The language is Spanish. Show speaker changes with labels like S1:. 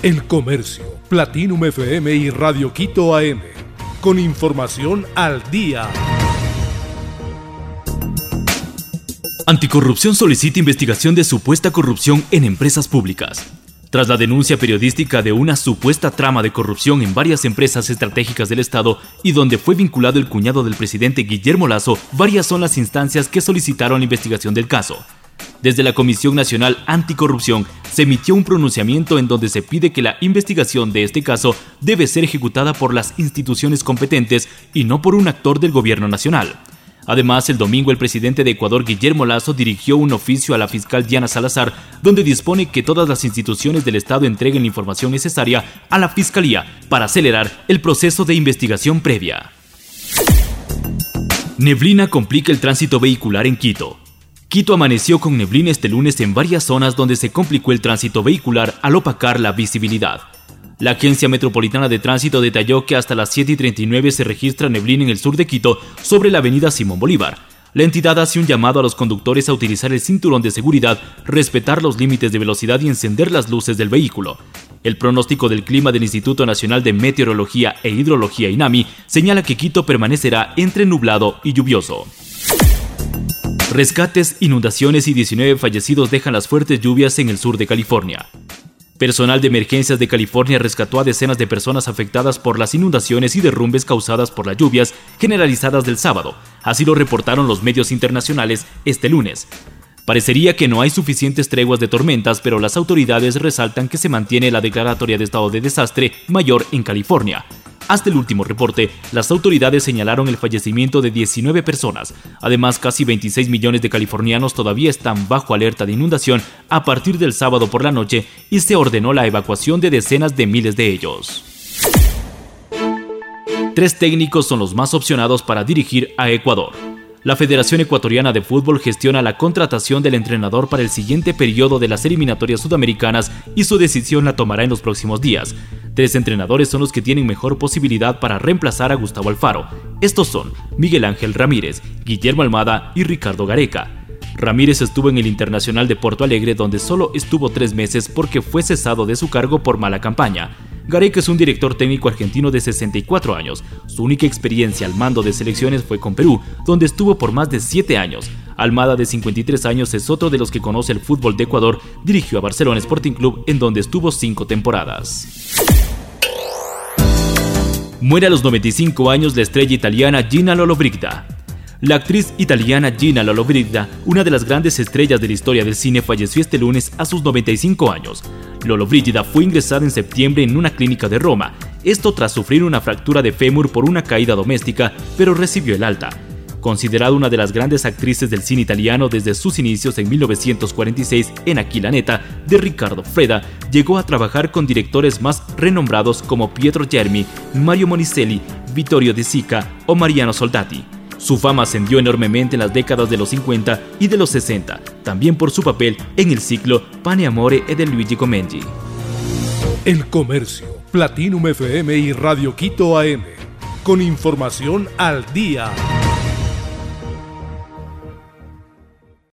S1: El Comercio, Platinum FM y Radio Quito AM. Con información al día.
S2: Anticorrupción solicita investigación de supuesta corrupción en empresas públicas. Tras la denuncia periodística de una supuesta trama de corrupción en varias empresas estratégicas del Estado y donde fue vinculado el cuñado del presidente Guillermo Lazo, varias son las instancias que solicitaron la investigación del caso. Desde la Comisión Nacional Anticorrupción se emitió un pronunciamiento en donde se pide que la investigación de este caso debe ser ejecutada por las instituciones competentes y no por un actor del gobierno nacional. Además, el domingo el presidente de Ecuador, Guillermo Lazo, dirigió un oficio a la fiscal Diana Salazar, donde dispone que todas las instituciones del Estado entreguen la información necesaria a la Fiscalía para acelerar el proceso de investigación previa. Neblina complica el tránsito vehicular en Quito. Quito amaneció con neblina este lunes en varias zonas donde se complicó el tránsito vehicular al opacar la visibilidad. La Agencia Metropolitana de Tránsito detalló que hasta las 7 y 39 se registra neblina en el sur de Quito sobre la avenida Simón Bolívar. La entidad hace un llamado a los conductores a utilizar el cinturón de seguridad, respetar los límites de velocidad y encender las luces del vehículo. El pronóstico del clima del Instituto Nacional de Meteorología e Hidrología INAMI señala que Quito permanecerá entre nublado y lluvioso. Rescates, inundaciones y 19 fallecidos dejan las fuertes lluvias en el sur de California. Personal de emergencias de California rescató a decenas de personas afectadas por las inundaciones y derrumbes causadas por las lluvias generalizadas del sábado. Así lo reportaron los medios internacionales este lunes. Parecería que no hay suficientes treguas de tormentas, pero las autoridades resaltan que se mantiene la declaratoria de estado de desastre mayor en California. Hasta el último reporte, las autoridades señalaron el fallecimiento de 19 personas. Además, casi 26 millones de californianos todavía están bajo alerta de inundación a partir del sábado por la noche y se ordenó la evacuación de decenas de miles de ellos. Tres técnicos son los más opcionados para dirigir a Ecuador. La Federación Ecuatoriana de Fútbol gestiona la contratación del entrenador para el siguiente periodo de las eliminatorias sudamericanas y su decisión la tomará en los próximos días. Tres entrenadores son los que tienen mejor posibilidad para reemplazar a Gustavo Alfaro. Estos son Miguel Ángel Ramírez, Guillermo Almada y Ricardo Gareca. Ramírez estuvo en el Internacional de Porto Alegre donde solo estuvo tres meses porque fue cesado de su cargo por mala campaña. Gareca es un director técnico argentino de 64 años. Su única experiencia al mando de selecciones fue con Perú, donde estuvo por más de 7 años. Almada, de 53 años, es otro de los que conoce el fútbol de Ecuador. Dirigió a Barcelona Sporting Club, en donde estuvo 5 temporadas. Muere a los 95 años la estrella italiana Gina Lollobrigida. La actriz italiana Gina Lollobrigida, una de las grandes estrellas de la historia del cine, falleció este lunes a sus 95 años. Lollobrigida fue ingresada en septiembre en una clínica de Roma, esto tras sufrir una fractura de fémur por una caída doméstica, pero recibió el alta. Considerada una de las grandes actrices del cine italiano desde sus inicios en 1946 en Aquilaneta de Riccardo Freda, llegó a trabajar con directores más renombrados como Pietro Germi, Mario Monicelli, Vittorio De Sica o Mariano Soldati. Su fama ascendió enormemente en las décadas de los 50 y de los 60, también por su papel en el ciclo Pane Amore e de Luigi Comengi.
S1: El Comercio, Platinum FM y Radio Quito AM, con información al día.